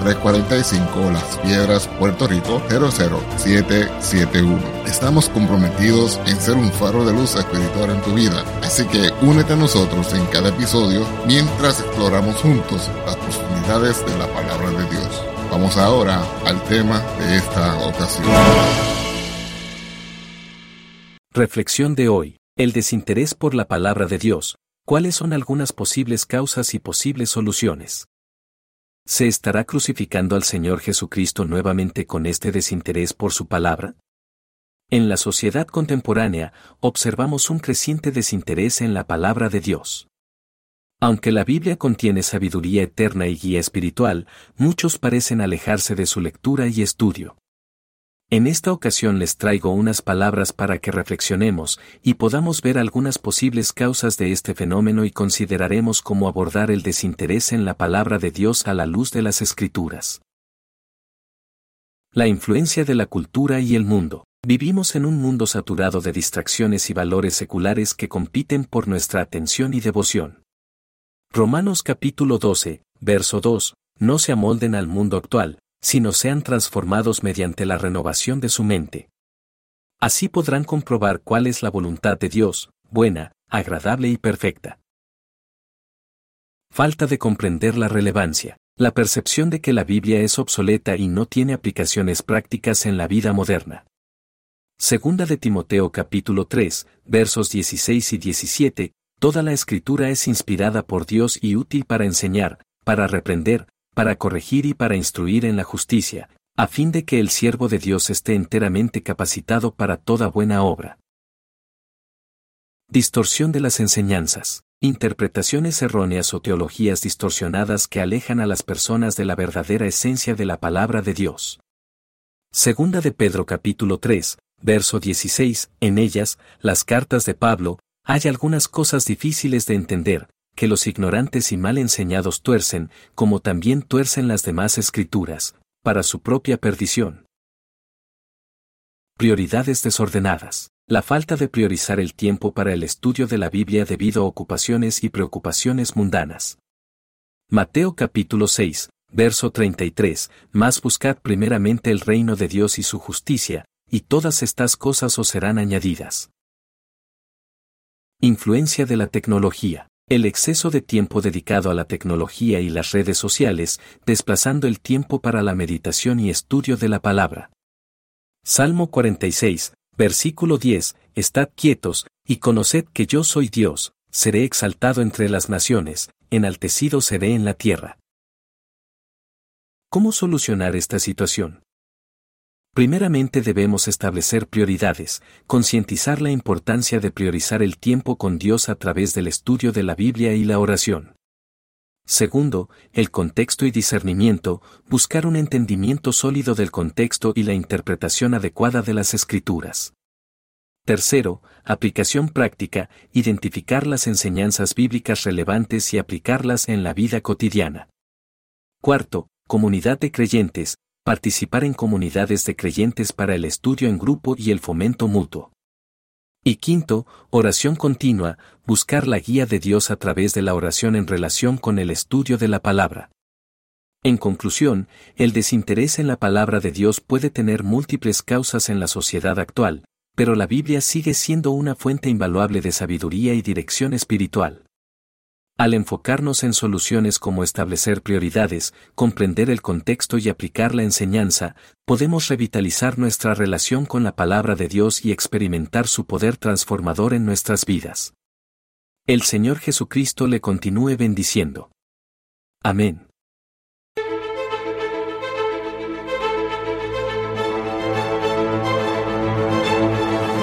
345 Las Piedras, Puerto Rico 00771. Estamos comprometidos en ser un faro de luz espiritual en tu vida, así que únete a nosotros en cada episodio mientras exploramos juntos las profundidades de la palabra de Dios. Vamos ahora al tema de esta ocasión. Reflexión de hoy. El desinterés por la palabra de Dios. ¿Cuáles son algunas posibles causas y posibles soluciones? ¿Se estará crucificando al Señor Jesucristo nuevamente con este desinterés por su palabra? En la sociedad contemporánea, observamos un creciente desinterés en la palabra de Dios. Aunque la Biblia contiene sabiduría eterna y guía espiritual, muchos parecen alejarse de su lectura y estudio. En esta ocasión les traigo unas palabras para que reflexionemos y podamos ver algunas posibles causas de este fenómeno y consideraremos cómo abordar el desinterés en la palabra de Dios a la luz de las escrituras. La influencia de la cultura y el mundo. Vivimos en un mundo saturado de distracciones y valores seculares que compiten por nuestra atención y devoción. Romanos capítulo 12, verso 2, no se amolden al mundo actual, sino sean transformados mediante la renovación de su mente. Así podrán comprobar cuál es la voluntad de Dios, buena, agradable y perfecta. Falta de comprender la relevancia, la percepción de que la Biblia es obsoleta y no tiene aplicaciones prácticas en la vida moderna. Segunda de Timoteo capítulo 3, versos 16 y 17, toda la escritura es inspirada por Dios y útil para enseñar, para reprender, para corregir y para instruir en la justicia, a fin de que el siervo de Dios esté enteramente capacitado para toda buena obra. Distorsión de las enseñanzas, interpretaciones erróneas o teologías distorsionadas que alejan a las personas de la verdadera esencia de la palabra de Dios. Segunda de Pedro capítulo 3, verso 16, en ellas, las cartas de Pablo, hay algunas cosas difíciles de entender, que los ignorantes y mal enseñados tuercen, como también tuercen las demás escrituras, para su propia perdición. Prioridades desordenadas. La falta de priorizar el tiempo para el estudio de la Biblia debido a ocupaciones y preocupaciones mundanas. Mateo capítulo 6, verso 33, Más buscad primeramente el reino de Dios y su justicia, y todas estas cosas os serán añadidas. Influencia de la tecnología el exceso de tiempo dedicado a la tecnología y las redes sociales, desplazando el tiempo para la meditación y estudio de la palabra. Salmo 46, versículo 10, Estad quietos, y conoced que yo soy Dios, seré exaltado entre las naciones, enaltecido seré en la tierra. ¿Cómo solucionar esta situación? Primeramente debemos establecer prioridades, concientizar la importancia de priorizar el tiempo con Dios a través del estudio de la Biblia y la oración. Segundo, el contexto y discernimiento, buscar un entendimiento sólido del contexto y la interpretación adecuada de las escrituras. Tercero, aplicación práctica, identificar las enseñanzas bíblicas relevantes y aplicarlas en la vida cotidiana. Cuarto, comunidad de creyentes, participar en comunidades de creyentes para el estudio en grupo y el fomento mutuo. Y quinto, oración continua, buscar la guía de Dios a través de la oración en relación con el estudio de la palabra. En conclusión, el desinterés en la palabra de Dios puede tener múltiples causas en la sociedad actual, pero la Biblia sigue siendo una fuente invaluable de sabiduría y dirección espiritual. Al enfocarnos en soluciones como establecer prioridades, comprender el contexto y aplicar la enseñanza, podemos revitalizar nuestra relación con la palabra de Dios y experimentar su poder transformador en nuestras vidas. El Señor Jesucristo le continúe bendiciendo. Amén.